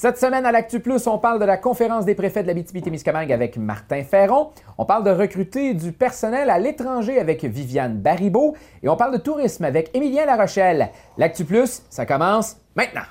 Cette semaine à l'Actu Plus, on parle de la conférence des préfets de la BTB-Témiscamingue avec Martin Ferron. On parle de recruter du personnel à l'étranger avec Viviane Baribeau. Et on parle de tourisme avec Émilien Larochelle. L'Actu Plus, ça commence maintenant.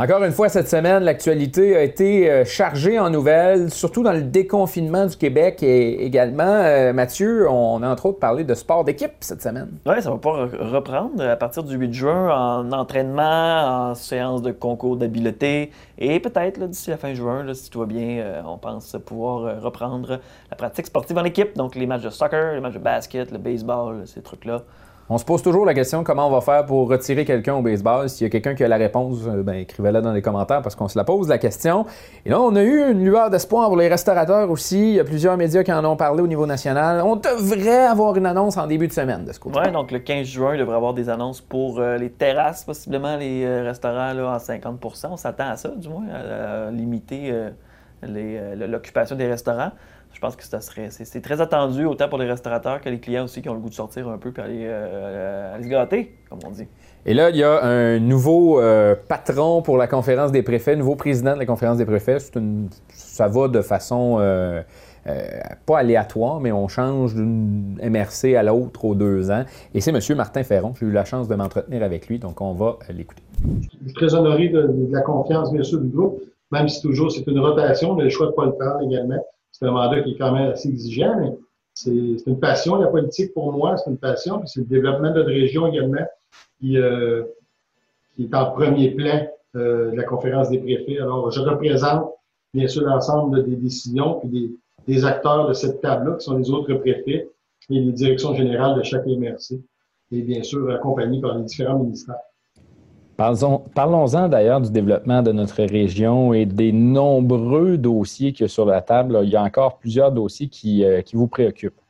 Encore une fois, cette semaine, l'actualité a été euh, chargée en nouvelles, surtout dans le déconfinement du Québec et également, euh, Mathieu, on a entre autres parlé de sport d'équipe cette semaine. Oui, ça va pas reprendre à partir du 8 juin en entraînement, en séance de concours d'habileté et peut-être d'ici la fin juin, si tout va bien, euh, on pense pouvoir reprendre la pratique sportive en équipe, donc les matchs de soccer, les matchs de basket, le baseball, ces trucs-là. On se pose toujours la question comment on va faire pour retirer quelqu'un au baseball? S'il y a quelqu'un qui a la réponse, euh, ben, écrivez-la dans les commentaires parce qu'on se la pose la question. Et là, on a eu une lueur d'espoir pour les restaurateurs aussi. Il y a plusieurs médias qui en ont parlé au niveau national. On devrait avoir une annonce en début de semaine de ce côté. Oui, donc le 15 juin, il devrait avoir des annonces pour euh, les terrasses, possiblement les euh, restaurants là, en 50 On s'attend à ça, du moins, à, limiter l'occupation des restaurants je pense que ça serait, c'est, très attendu autant pour les restaurateurs que les clients aussi qui ont le goût de sortir un peu et aller, euh, aller se gâter, comme on dit. Et là, il y a un nouveau euh, patron pour la conférence des préfets, nouveau président de la conférence des préfets. ça va de façon euh, pas aléatoire, mais on change d'une MRC à l'autre aux deux ans. Et c'est M. Martin Ferron. J'ai eu la chance de m'entretenir avec lui, donc on va l'écouter. Je suis très honoré de, la confiance, bien sûr, du groupe, même si toujours c'est une rotation, mais le choix de ne pas le faire également c'est un mandat qui est quand même assez exigeant, mais c'est une passion, la politique pour moi, c'est une passion, puis c'est le développement de notre région également qui, euh, qui est en premier plan euh, de la conférence des préfets. Alors, je représente bien sûr l'ensemble des décisions puis des, des acteurs de cette table-là, qui sont les autres préfets et les directions générales de chaque MRC, et bien sûr accompagnés par les différents ministères. Parlons-en d'ailleurs du développement de notre région et des nombreux dossiers qu'il y a sur la table. Il y a encore plusieurs dossiers qui, euh, qui vous préoccupent.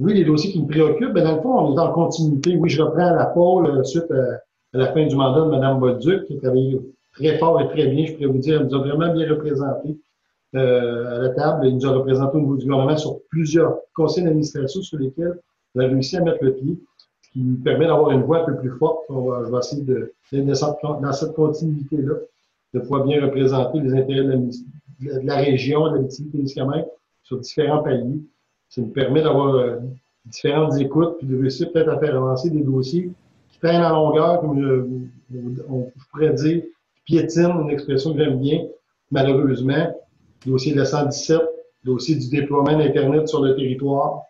Oui, les dossiers qui me préoccupent, mais dans le fond, on est en continuité. Oui, je reprends la pôle euh, suite à, la fin du mandat de Mme Bolduc, qui a travaillé très fort et très bien, je pourrais vous dire. Elle nous a vraiment bien représenté euh, à la table. Elle nous a représenté au niveau du gouvernement sur plusieurs conseils d'administration sur lesquels on a réussi à mettre le pied qui permet d'avoir une voix un peu plus forte. je vais essayer de, dans cette continuité-là, de pouvoir bien représenter les intérêts de la, région, de la sur différents paliers. Ça nous permet d'avoir euh, différentes écoutes, puis de réussir peut-être à faire avancer des dossiers qui traînent à longueur, comme je, on, pourrait dire, piétine, une expression que j'aime bien, malheureusement. Dossier de la 117, dossier du déploiement d'Internet sur le territoire,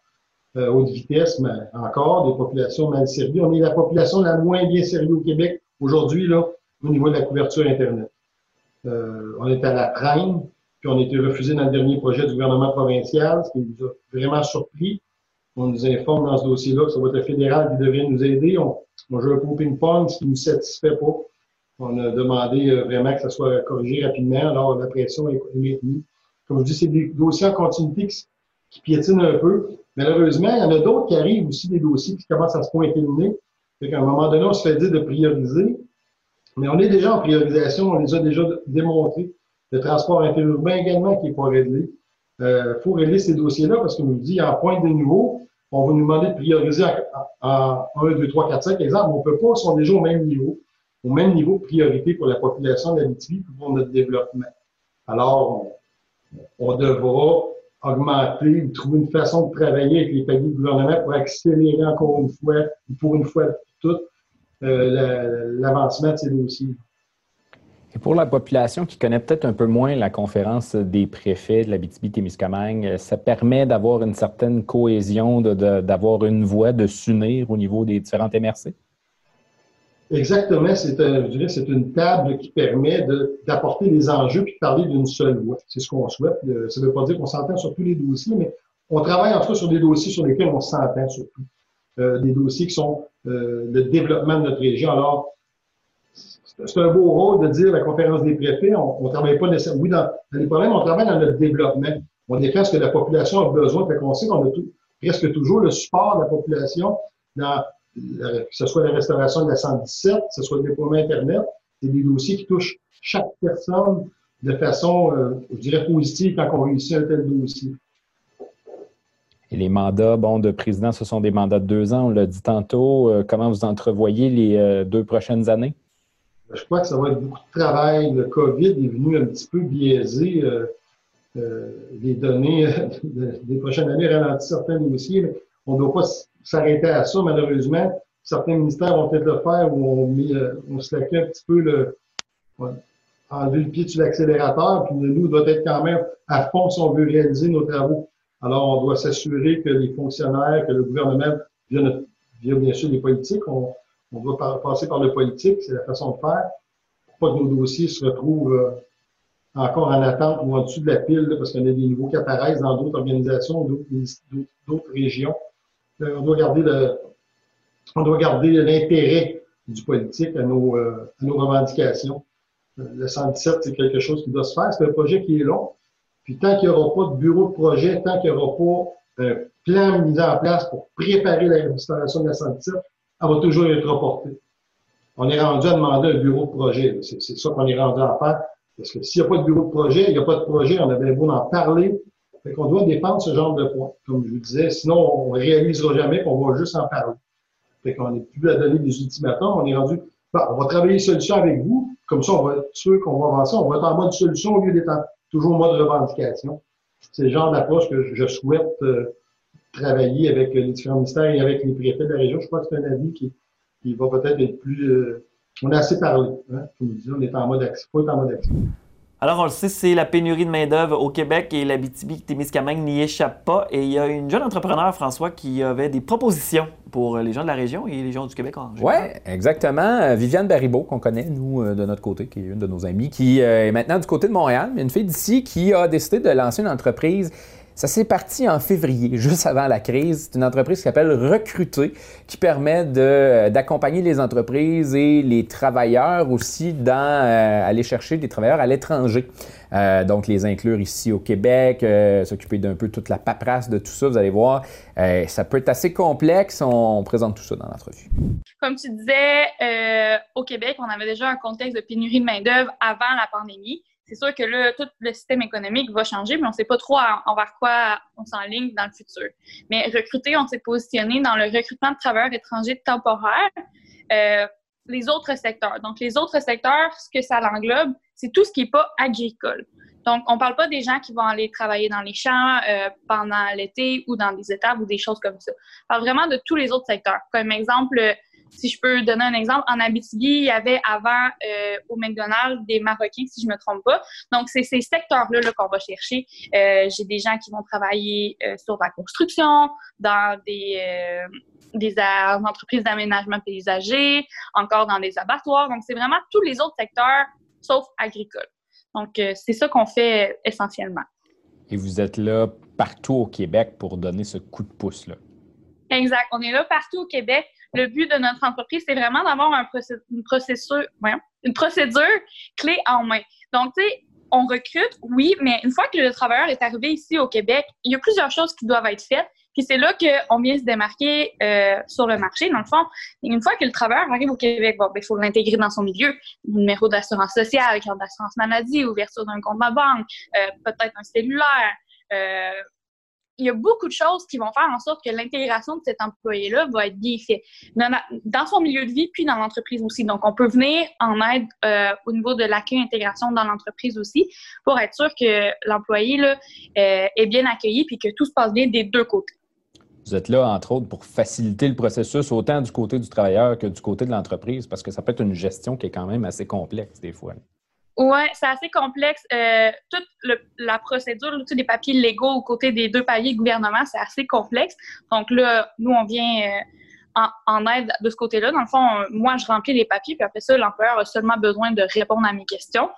euh, haute vitesse, mais encore des populations mal servies. On est la population la moins bien servie au Québec aujourd'hui, là, au niveau de la couverture Internet. Euh, on est à la traîne, puis on a été refusé dans le dernier projet du gouvernement provincial, ce qui nous a vraiment surpris. On nous informe dans ce dossier-là que ça va être fédéral qui devrait nous aider. On, on joue un peu au ping-pong, ce qui ne nous satisfait pas. On a demandé euh, vraiment que ça soit corrigé rapidement, alors la pression est maintenue. Comme je dis, c'est des dossiers en continuité qui, qui piétinent un peu. Malheureusement, il y en a d'autres qui arrivent aussi, des dossiers qui commencent à se pointer le nez. Fait qu'à un moment donné, on se fait dire de prioriser. Mais on est déjà en priorisation, on les a déjà démontrés. Le transport interurbain également qui n'est pas réglé. Il euh, faut régler ces dossiers-là parce qu'on nous dit en pointe de niveau, on va nous demander de prioriser en, 1, 2, 3, 4, 5 exemple. On ne peut pas, ils sont déjà au même niveau, au même niveau de priorité pour la population d'Habitat pour notre développement. Alors, on devra augmenter ou trouver une façon de travailler avec les paliers du gouvernement pour accélérer encore une fois, pour une fois toute, euh, l'avancement de ces dossiers. Et pour la population qui connaît peut-être un peu moins la conférence des préfets de la BTB-Témiscamingue, ça permet d'avoir une certaine cohésion, d'avoir une voix, de s'unir au niveau des différentes MRC? Exactement, c'est une table qui permet d'apporter les enjeux puis de parler d'une seule voix. C'est ce qu'on souhaite. Euh, ça ne veut pas dire qu'on s'entend sur tous les dossiers, mais on travaille en tout cas sur des dossiers sur lesquels on s'entend surtout. Euh, des dossiers qui sont euh, le développement de notre région. Alors, c'est un beau rôle de dire la conférence des préfets. On ne travaille pas nécessairement. Oui, dans, les problèmes, on travaille dans notre développement. On défend ce que la population a besoin. Fait qu'on sait qu'on a presque toujours le support de la population dans que ce soit la restauration de la 117, que ce soit le déploiement Internet, c'est des dossiers qui touchent chaque personne de façon, je dirais, positive quand on réussit un tel dossier. Et les mandats bon, de président, ce sont des mandats de deux ans, on l'a dit tantôt. comment vous entrevoyez les deux prochaines années? Je crois que ça va être beaucoup de travail. Le COVID est venu un petit peu biaiser euh, les données des prochaines années ralentissent certains dossiers. On ne doit pas s'arrêter à ça, malheureusement. Certains ministères vont peut-être le faire ou on, mis, euh, on se un petit peu le, enlever le pied sur l'accélérateur, puis nous, doit être quand même à fond si on veut réaliser nos travaux. Alors, on doit s'assurer que les fonctionnaires, que le gouvernement, via, bien sûr les politiques, on, on doit passer par le politique, c'est la façon de faire, pas que nos dossiers se retrouvent euh, encore en attente ou en dessous de la pile, parce qu'on a des niveaux qui apparaissent dans d'autres organisations, d'autres régions. Euh, on doit garder le, on doit garder l'intérêt du politique à nos, euh, à nos revendications. Euh, le 117, c'est quelque chose qui doit se faire. C'est un projet qui est long. Puis tant qu'il n'y aura pas de bureau de projet, tant qu'il n'y aura pas un plan mis en place pour préparer la restauration de la 117, elle va toujours être reportée. On est rendu à demander un bureau de projet. C'est ça qu'on est rendu à faire. Parce que s'il n'y a pas de bureau de projet, il n'y a pas de projet, on avait beau en parler. Fait qu'on doit défendre ce genre de points, comme je vous disais. Sinon, on ne réalisera jamais qu'on va juste en parler. Fait qu'on n'est plus à donner des ultimatums. On est rendu, on va travailler solution avec vous. Comme ça, on va être sûr qu'on va avancer. On va être en mode solution au lieu d'être toujours en mode revendication. C'est le genre d'approche que je souhaite euh, travailler avec les différents ministères et avec les préfets de la région. Je crois que c'est un avis qui, qui va peut-être être plus, euh, on a assez parlé. Hein? on est en mode action. Faut être en mode action. Alors, on le sait, c'est la pénurie de main-d'œuvre au Québec et la BTB-Témiscamingue n'y échappe pas. Et il y a une jeune entrepreneur, François, qui avait des propositions pour les gens de la région et les gens du Québec en général. Oui, exactement. Euh, Viviane Baribeau, qu'on connaît, nous, euh, de notre côté, qui est une de nos amies, qui euh, est maintenant du côté de Montréal, une fille d'ici qui a décidé de lancer une entreprise ça s'est parti en février, juste avant la crise. C'est une entreprise qui s'appelle Recruter, qui permet d'accompagner les entreprises et les travailleurs aussi dans euh, aller chercher des travailleurs à l'étranger. Euh, donc, les inclure ici au Québec, euh, s'occuper d'un peu toute la paperasse de tout ça. Vous allez voir, ça peut être assez complexe. On, présente tout ça dans l'entrevue. Comme tu disais, au Québec, on avait déjà un contexte de pénurie de main-d'œuvre avant la pandémie c'est sûr que là, tout le système économique va changer, mais on ne sait pas trop envers quoi on s'enligne dans le futur. Mais recruter, on s'est positionné dans le recrutement de travailleurs étrangers temporaires, euh, les autres secteurs. Donc, les autres secteurs, ce que ça l'englobe, c'est tout ce qui n'est pas agricole. Donc, on ne parle pas des gens qui vont aller travailler dans les champs euh, pendant l'été ou dans des étables ou des choses comme ça. On parle vraiment de tous les autres secteurs. Comme exemple, si je peux donner un exemple, en Abitibi, il y avait avant euh, au McDonald's des Marocains, si je me trompe pas. Donc, c'est ces secteurs-là -là, qu'on va chercher. Euh, j'ai des gens qui vont travailler euh, sur la construction, dans des, des entreprises d'aménagement paysager, encore dans des abattoirs. Donc, c'est vraiment tous les autres secteurs, sauf agricole. Donc, c'est ça qu'on fait essentiellement. Et vous êtes là partout au Québec pour donner ce coup de pouce-là. Exact. On est là partout au Québec le but de notre entreprise, c'est vraiment d'avoir un une, procédure, une procédure clé en main. Donc, tu sais, on recrute, oui, mais une fois que le travailleur est arrivé ici au Québec, il y a plusieurs choses qui doivent être faites. Puis c'est là qu'on vient se démarquer euh, sur le marché. Dans le fond, une fois que le travailleur arrive au Québec, bon, ben, il faut l'intégrer dans son milieu. Numéro d'assurance sociale, carte d'assurance maladie, ouverture d'un compte à banque, euh, peut-être un cellulaire, euh, il y a beaucoup de choses qui vont faire en sorte que l'intégration de cet employé-là va être bien faite dans, son milieu de vie puis dans l'entreprise aussi. Donc, on peut venir en aide euh, au niveau de l'accueil intégration dans l'entreprise aussi pour être sûr que l'employé là, euh, est bien accueilli puis que tout se passe bien des deux côtés. Vous êtes là, entre autres, pour faciliter le processus autant du côté du travailleur que du côté de l'entreprise, parce que ça peut être une gestion qui est quand même assez complexe des fois. Oui, c'est assez complexe. Euh, toute la procédure, tous les papiers légaux aux côtés des deux paliers gouvernement, c'est assez complexe. Donc là, nous, on vient euh, en, aide de ce côté-là. Dans le fond, moi, je remplis les papiers, puis après ça, l'employeur a seulement besoin de répondre à mes questions.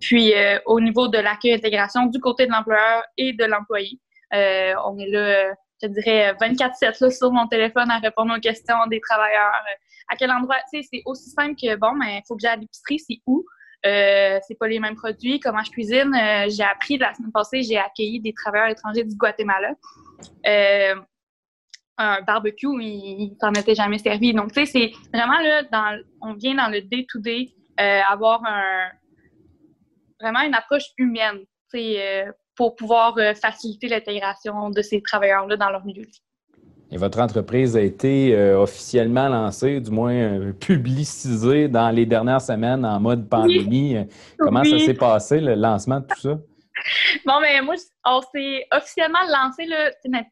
Puis euh, au niveau de l'accueil intégration du côté de l'employeur et de l'employé, on est là, je dirais, 24-7 sur mon téléphone à répondre aux questions des travailleurs. à quel endroit, tu sais, c'est aussi simple que, bon, mais il faut que j'aille à l'épicerie, c'est où? Euh, c'est pas les mêmes produits. Comment je cuisine? Euh, j'ai appris la semaine passée, j'ai accueilli des travailleurs étrangers du Guatemala. Euh, un barbecue, il s'en était jamais servi. Donc, tu sais, c'est vraiment là, on vient dans le day-to-day, avoir un, vraiment une approche humaine pour pouvoir faciliter l'intégration de ces travailleurs-là dans leur milieu. Et votre entreprise a été officiellement lancée, du moins publicisée dans les dernières semaines en mode pandémie. Comment ça s'est passé, le lancement de tout ça? Bon, mais moi, on s'est officiellement lancé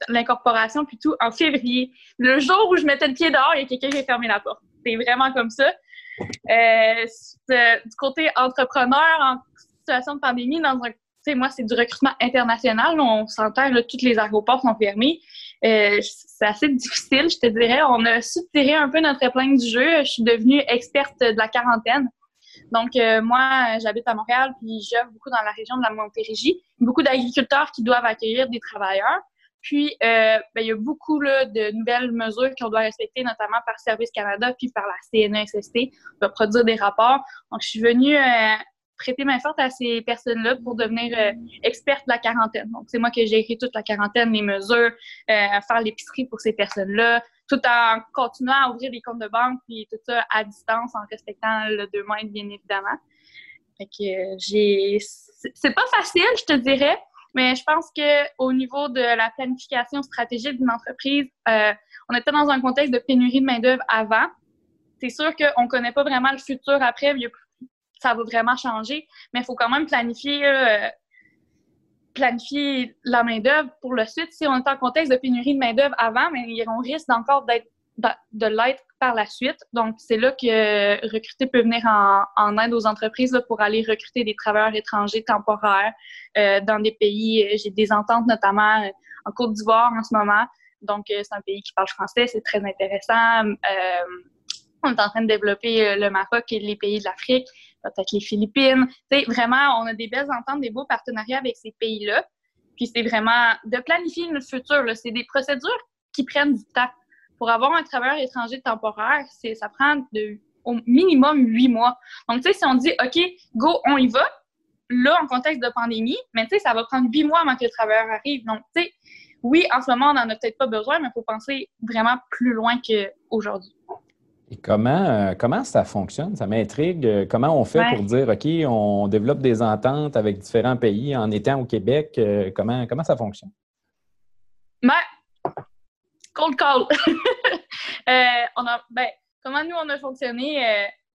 l'incorporation puis tout en février. Le jour où je mettais le pied dehors, il y a quelqu'un qui a fermé la porte. C'est vraiment comme ça. Euh, du côté entrepreneur, en situation de pandémie, dans un, moi, c'est du recrutement international. On s'entend, tous les aéroports sont fermés. Euh, c'est assez difficile, je te dirais. On a su tirer un peu notre épingle du jeu. Je suis devenue experte de la quarantaine. Donc, euh, moi, j'habite à Montréal, puis j'œuvre beaucoup dans la région de la Montérégie. Beaucoup d'agriculteurs qui doivent accueillir des travailleurs. Puis, euh, ben, il y a beaucoup de nouvelles mesures qu'on doit respecter, notamment par Service Canada puis par la CNESST. On va produire des rapports. Donc, je suis venue prêter main forte à ces personnes-là pour devenir experte de la quarantaine. Donc, c'est moi qui j'ai écrit toute la quarantaine, les mesures, faire l'épicerie pour ces personnes-là, tout en continuant à ouvrir des comptes de banque puis tout ça à distance en respectant le deux mètres, bien évidemment. Fait que j'ai. C'est pas facile, je te dirais, mais je pense qu'au niveau de la planification stratégique d'une entreprise, euh, on était dans un contexte de pénurie de main-d'œuvre avant. C'est sûr qu'on ne connaît pas vraiment le futur après, ça va vraiment changer, mais il faut quand même planifier euh, planifier la main-d'œuvre pour le suite. Si on est en contexte de pénurie de main-d'œuvre avant, mais on risque encore d'être de l'être par la suite. Donc, c'est là que recruter peut venir en, aide aux entreprises pour aller recruter des travailleurs étrangers temporaires euh, dans des pays. J'ai des ententes notamment euh, en Côte d'Ivoire en ce moment. Donc, euh, c'est un pays qui parle français, c'est très intéressant. On est en train de développer le Maroc et les pays de l'Afrique peut-être les Philippines. vraiment, on a des belles ententes, des beaux partenariats avec ces pays-là. Puis c'est vraiment de planifier le futur. C'est des procédures qui prennent du temps. Pour avoir un travailleur étranger temporaire, ça prend au minimum huit mois. Donc, tu sais, si on dit, OK, go, on y va, là, en contexte de pandémie, mais tu sais, ça va prendre huit mois avant que le travailleur arrive. Donc, tu sais, oui, en ce moment, on n'en a peut-être pas besoin, mais il faut penser vraiment plus loin qu'aujourd'hui. Et comment, euh, comment ça fonctionne? Ça m'intrigue. Comment on fait pour dire, OK, on développe des ententes avec différents pays en étant au Québec? Euh, comment, comment ça fonctionne? Ben, cold call. Euh, on a, ben, comment nous, on a fonctionné?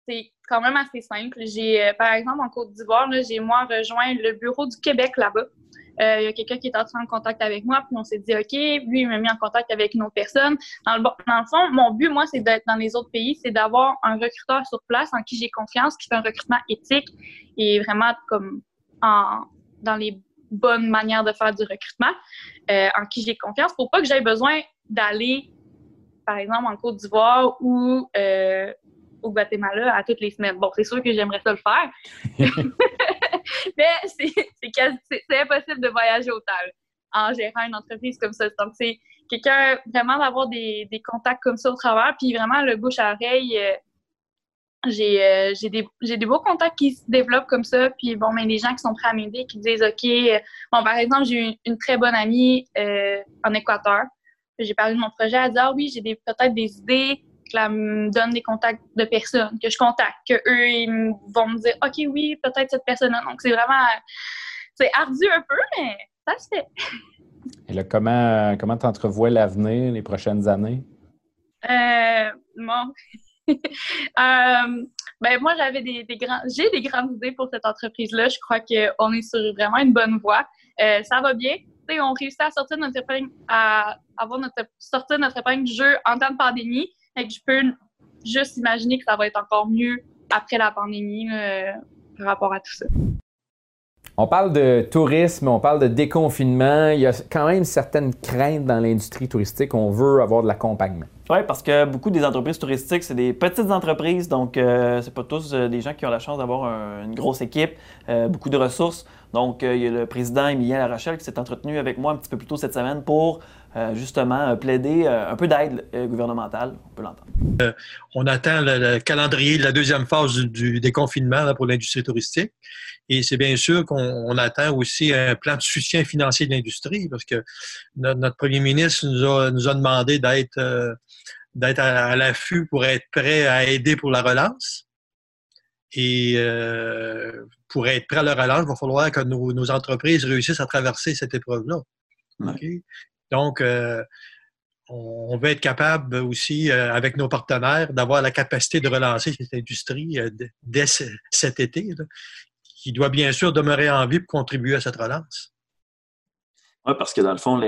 c'est quand même assez simple. J'ai, par exemple, en Côte d'Ivoire, j'ai moi rejoint le bureau du Québec là-bas. Euh, il y a quelqu'un qui est entré en contact avec moi, puis on s'est dit, OK, lui, il m'a mis en contact avec une autre personne. Dans le, dans le fond, mon but, moi, c'est d'être dans les autres pays, c'est d'avoir un recruteur sur place en qui j'ai confiance, qui fait un recrutement éthique et vraiment comme en, dans les bonnes manières de faire du recrutement, euh, en qui j'ai confiance pour pas que j'aie besoin d'aller, par exemple, en Côte d'Ivoire ou euh, au Guatemala à toutes les semaines. Bon, c'est sûr que j'aimerais ça le faire. mais c'est impossible de voyager autant en gérant une entreprise comme ça. Donc, c'est quelqu'un vraiment d'avoir des, contacts comme ça au travers, puis vraiment le bouche à oreille. Euh, euh, j'ai des, beaux contacts qui se développent comme ça, puis bon, mais des gens qui sont prêts à m'aider, qui disent OK. Euh, bon, par exemple, j'ai une, une très bonne amie en Équateur. J'ai parlé de mon projet, elle dit Ah oui, j'ai peut-être des idées elle me donne des contacts de personnes que je contacte, que eux ils vont me dire OK, oui, peut-être cette personne-là. Donc c'est vraiment c'est ardu un peu, mais ça se fait. Et là, comment comment tu entrevois l'avenir, les prochaines années? Euh, bon. Euh, ben moi, j'avais des, grands, j'ai des grandes idées pour cette entreprise-là. Je crois qu'on est sur vraiment une bonne voie. Euh, ça va bien. on réussit à sortir notre épingle, à avoir notre sortir notre épingle du jeu en temps de pandémie. Fait que je peux juste imaginer que ça va être encore mieux après la pandémie par rapport à tout ça. On parle de tourisme, on parle de déconfinement. Il y a quand même certaines craintes dans l'industrie touristique. On veut avoir de l'accompagnement. Oui, parce que beaucoup des entreprises touristiques, c'est des petites entreprises, donc euh, c'est pas tous euh, des gens qui ont la chance d'avoir une grosse équipe, euh, beaucoup de ressources. Donc, il y a le président Emilien Larachelle qui s'est entretenu avec moi un petit peu plus tôt cette semaine pour justement plaider un peu d'aide gouvernementale. On peut l'entendre. on attend le, calendrier de la deuxième phase du, déconfinement pour l'industrie touristique. Et c'est bien sûr qu'on attend aussi un plan de soutien financier de l'industrie parce que notre, premier ministre nous a, nous a demandé d'être d'être à, l'affût pour être prêt à aider pour la relance. Et pour être prêt à leur relance, il va falloir que nos, entreprises réussissent à traverser cette épreuve-là. Donc, on va être capable aussi, avec nos partenaires, d'avoir la capacité de relancer cette industrie dès cet été, qui doit bien sûr demeurer en vie pour contribuer à cette relance. Oui, parce que dans le fond,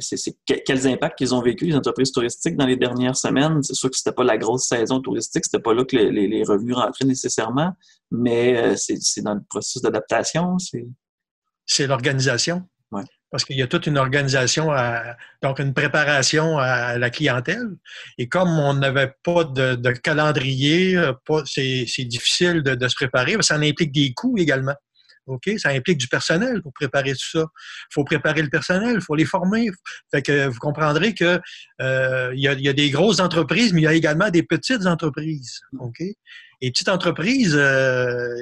c'est, quels impacts qu'ils ont vécu, les entreprises touristiques, dans les dernières semaines? C'est sûr que c'était pas la grosse saison touristique, c'était pas là que les, revenus rentraient nécessairement, mais euh, c'est, dans le processus d'adaptation. C'est, l'organisation. Parce qu'il y a toute une organisation, donc une préparation à la clientèle. Et comme on n'avait pas de, calendrier, euh, c'est, difficile de, se préparer, ça implique des coûts également. OK? Ça implique du personnel pour préparer tout ça. Il faut préparer le personnel, il faut les former. Fait que vous comprendrez que euh, il, y a, des grosses entreprises, mais il y a également des petites entreprises. OK? Et petites entreprises, euh,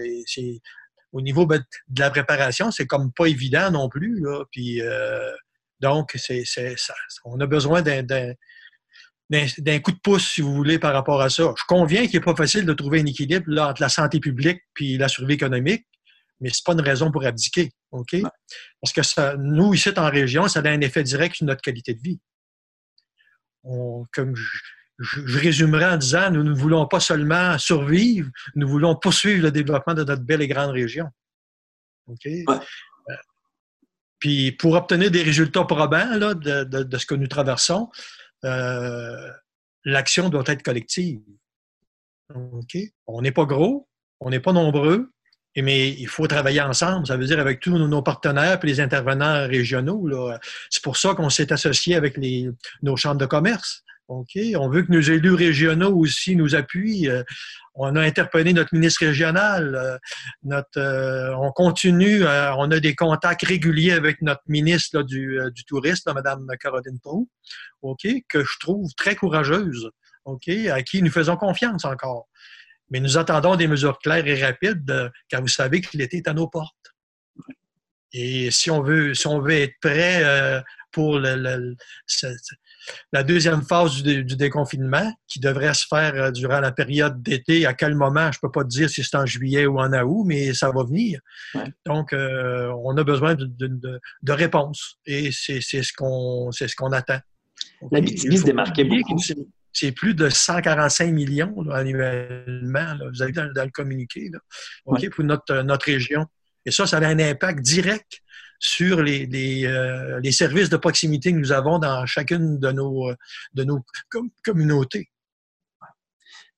au niveau ben, de la préparation, c'est comme pas évident non plus. Là. Puis euh, donc, c'est, ça, on a besoin d'un, d'un coup de pouce, si vous voulez, par rapport à ça. Je conviens qu'il n'est pas facile de trouver un équilibre là, entre la santé publique puis la survie économique, mais ce n'est pas une raison pour abdiquer. OK? Parce que ça, nous, ici, en région, ça a un effet direct sur notre qualité de vie. comme je, résumerai en disant, nous ne voulons pas seulement survivre, nous voulons poursuivre le développement de notre belle et grande région. OK? Euh, puis pour obtenir des résultats probants là, de, ce que nous traversons, euh, l'action doit être collective. OK? On n'est pas gros, on n'est pas nombreux, mais il faut travailler ensemble. Ça veut dire avec tous nos partenaires et les intervenants régionaux. C'est pour ça qu'on s'est associé avec les, nos chambres de commerce. OK? On veut que nos élus régionaux aussi nous appuient. Euh, on a interpellé notre ministre régional. Euh, notre, euh, on continue, on a des contacts réguliers avec notre ministre du, tourisme, Mme Caroline Pau, OK? que je trouve très courageuse, OK? à qui nous faisons confiance encore. Mais nous attendons des mesures claires et rapides, car vous savez que l'été est à nos portes. Et si on veut, si on veut être prêt pour le, la deuxième phase du, déconfinement, qui devrait se faire euh, durant la période d'été, à quel moment, je ne peux pas te dire si c'est en juillet ou en août, mais ça va venir. Donc, on a besoin de, de, réponses et c'est ce qu'on ce qu'on attend. La BTB se démarquait beaucoup c'est plus de 145 millions annuellement. vous avez dans, dans le communiqué pour notre, notre région. Et ça, ça a un impact direct sur les, euh, les, services de proximité que nous avons dans chacune de nos, de nos communautés.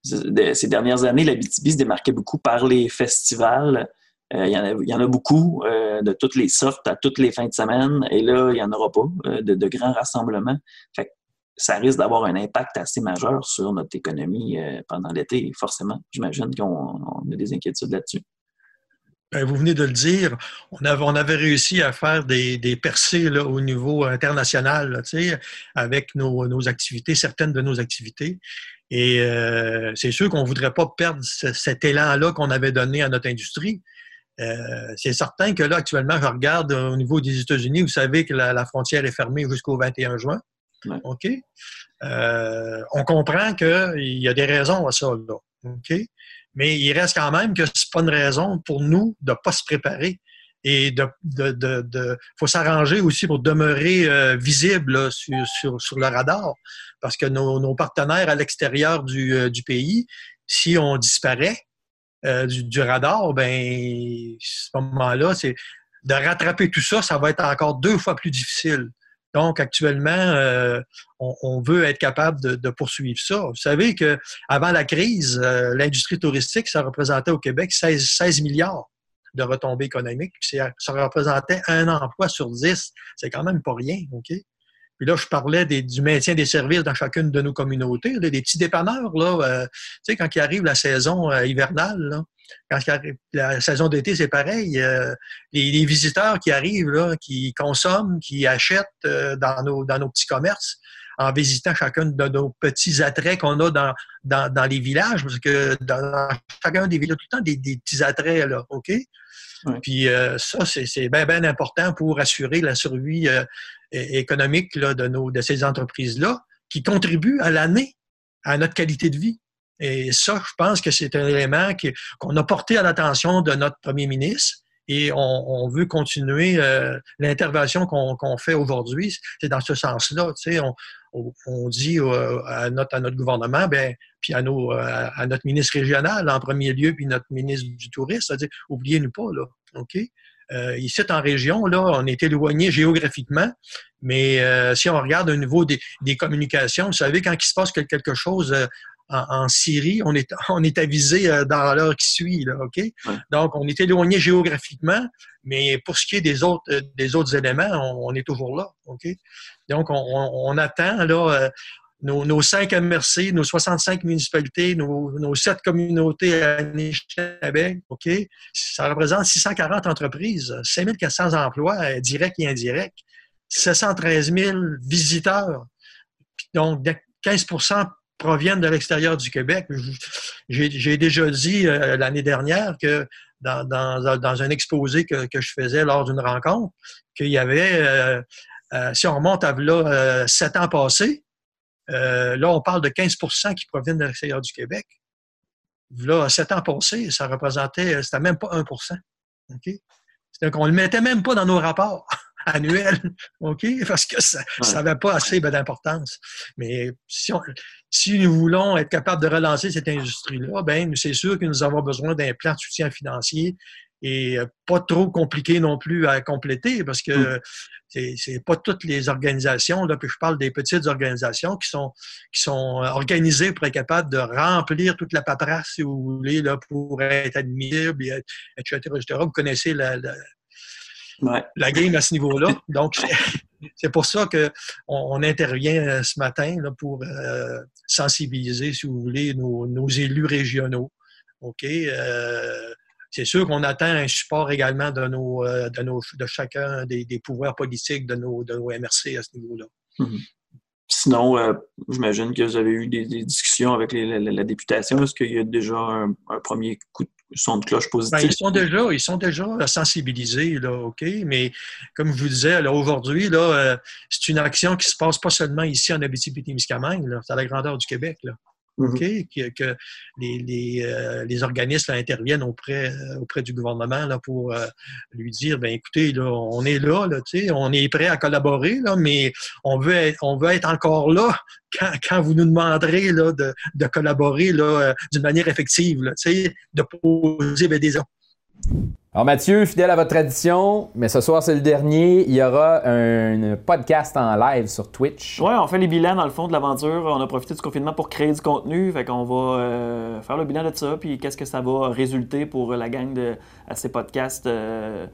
Ces dernières années, la BTB se démarquait beaucoup par les festivals. Euh, il, y en a, beaucoup euh, de toutes les sortes à toutes les fins de semaine. Et là, il n'y en aura pas de, grands rassemblements. Ça risque d'avoir un impact assez majeur sur notre économie euh, pendant l'été, forcément. J'imagine qu'on a des inquiétudes là-dessus. Ben, vous venez de le dire, on avait, on avait réussi à faire des, des percées là, au niveau international, avec nos, nos, activités, certaines de nos activités. Et euh, c'est sûr qu'on ne voudrait pas perdre cet élan-là qu'on avait donné à notre industrie. Euh, c'est certain que là, actuellement, je regarde au niveau des États-Unis, vous savez que la frontière est fermée jusqu'au 21 juin. OK? Euh, on comprend qu'il y a des raisons à ça, là. OK? Mais il reste quand même que c'est pas une raison pour nous de pas se préparer et de, de, faut s'arranger aussi pour demeurer euh, visible sur, sur, le radar parce que nos, partenaires à l'extérieur du, euh, du, pays, si on disparaît du, du, radar, ben ce moment-là, c'est de rattraper tout ça, ça va être encore deux fois plus difficile. Donc, actuellement, euh, on, veut être capable de, poursuivre ça. Vous savez qu'avant la crise, euh, l'industrie touristique, ça représentait au Québec 16, milliards de retombées économiques. Ça représentait un emploi sur dix. C'est quand même pas rien, OK? Puis là, je parlais du maintien des services dans chacune de nos communautés. des petits dépanneurs, là, euh, tu sais, quand il arrive la saison hivernale, là, quand la saison d'été, c'est pareil. Euh, les, visiteurs qui arrivent, là, qui consomment, qui achètent euh, dans, nos, dans nos petits commerces, en visitant chacun de nos petits attraits qu'on a dans, dans, les villages, parce que dans chacun des villages, tout le temps des, petits attraits, là, OK? Puis euh, ça, c'est bien, bien important pour assurer la survie économique là, de, nos, de ces entreprises-là qui contribuent à l'année à notre qualité de vie. Et ça, je pense que c'est un élément qu'on a porté à l'attention de notre premier ministre et on, veut continuer euh, l'intervention qu'on fait aujourd'hui. C'est dans ce sens-là. Tu sais, on, on, dit à, notre, à notre gouvernement, ben, puis à, nos, à notre ministre régional en premier lieu, puis notre ministre du tourisme, c'est-à-dire, oubliez-nous pas, là, OK? Euh, ici, en région, là, on est éloigné géographiquement, mais euh, si on regarde au niveau des, des, communications, vous savez, quand il se passe quelque chose euh, en, Syrie, on est, on est avisé dans l'heure qui suit, là, OK? Donc, on est éloigné géographiquement, mais pour ce qui est des autres, des autres éléments, on, est toujours là, OK? Donc, on, on attend, là, nos, nos, cinq MRC, nos 65 municipalités, nos, nos sept communautés à Québec, OK? Ça représente 640 entreprises, 5400 emplois euh, directs et indirects, 713 000 visiteurs. Donc, 15% proviennent de l'extérieur du Québec. J'ai déjà dit euh, l'année dernière que dans, un exposé que, que, je faisais lors d'une rencontre, qu'il y avait, euh, si on remonte à là, sept ans passés, euh, là, on parle de 15% qui proviennent de l'extérieur du Québec. Là, sept ans passés, ça représentait, c'était même pas 1% OK? Donc, on ne le mettait même pas dans nos rapports annuels, OK? Parce que ça n'avait pas assez d'importance. Mais si, si, nous voulons être capables de relancer cette industrie-là, ben, c'est sûr que nous avons besoin d'un plan de soutien financier et euh, pas trop compliqué non plus à compléter parce que mm. c'est pas toutes les organisations, là, puis je parle des petites organisations qui sont, qui sont euh, organisées pour être capables de remplir toute la paperasse, si vous voulez, là, pour être admissible, etc., etc. Vous connaissez la, la, game à ce niveau-là. Donc, c'est pour ça qu'on on intervient ce matin là, pour sensibiliser, si vous voulez, nos, nos élus régionaux. OK? Euh, c'est sûr qu'on attend un support également de, nos, euh, de, nos, de chacun des, pouvoirs politiques de nos, de nos MRC à ce niveau-là. Mhm. Sinon, euh, j'imagine que vous avez eu des, discussions avec la, députation. Est-ce qu'il y a déjà un, premier coup de son de cloche positif? Ben, ils, sont déjà, ils sont déjà sensibilisés, là, OK? Mais comme je vous disais, aujourd'hui, là, euh, c'est une action qui se passe pas seulement ici en Abitibi-Témiscamingue, c'est à la grandeur du Québec. Là. Mhm. que, les, euh, les, organismes interviennent auprès, euh, auprès du gouvernement là, pour euh, lui dire ben écoutez, là, on est là, là on est prêt à collaborer, là, mais on veut être, on veut être encore là quand, quand vous nous demanderez là, de, de collaborer d'une manière effective, là, de poser ben, des alors Mathieu, fidèle à votre tradition, mais ce soir c'est le dernier, il y aura un podcast en live sur Twitch. Ouais, on fait les bilans dans le fond de l'aventure. On a profité du confinement pour créer du contenu, fait qu'on va euh, faire le bilan de ça, puis qu'est-ce que ça va résulter pour la gang de ces podcasts. Euh,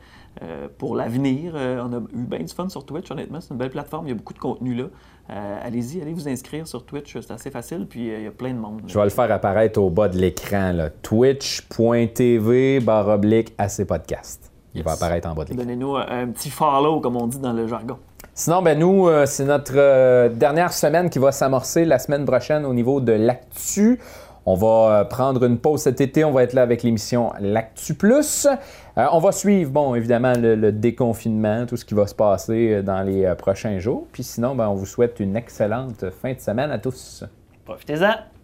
euh, pour l'avenir. on a eu bien du fun sur Twitch, honnêtement. C'est une belle plateforme. Il y a beaucoup de contenu là. Euh, allez-y, allez vous inscrire sur Twitch, c'est assez facile, puis euh, il y a plein de monde. Je vais le faire apparaître au bas de l'écran, twitch.tv barre oblique AC Podcast. Il va apparaître en bas de l'écran. Donnez-nous un petit follow, comme on dit dans le jargon. Sinon, ben nous, euh, c'est notre dernière semaine qui va s'amorcer la semaine prochaine au niveau de l'actu. On va prendre une pause cet été. On va être là avec l'émission L'Actu Plus. Euh, on va suivre, bon, évidemment, le, déconfinement, tout ce qui va se passer euh, dans les euh, prochains jours. Puis sinon, ben, on vous souhaite une excellente fin de semaine à tous. Profitez-en!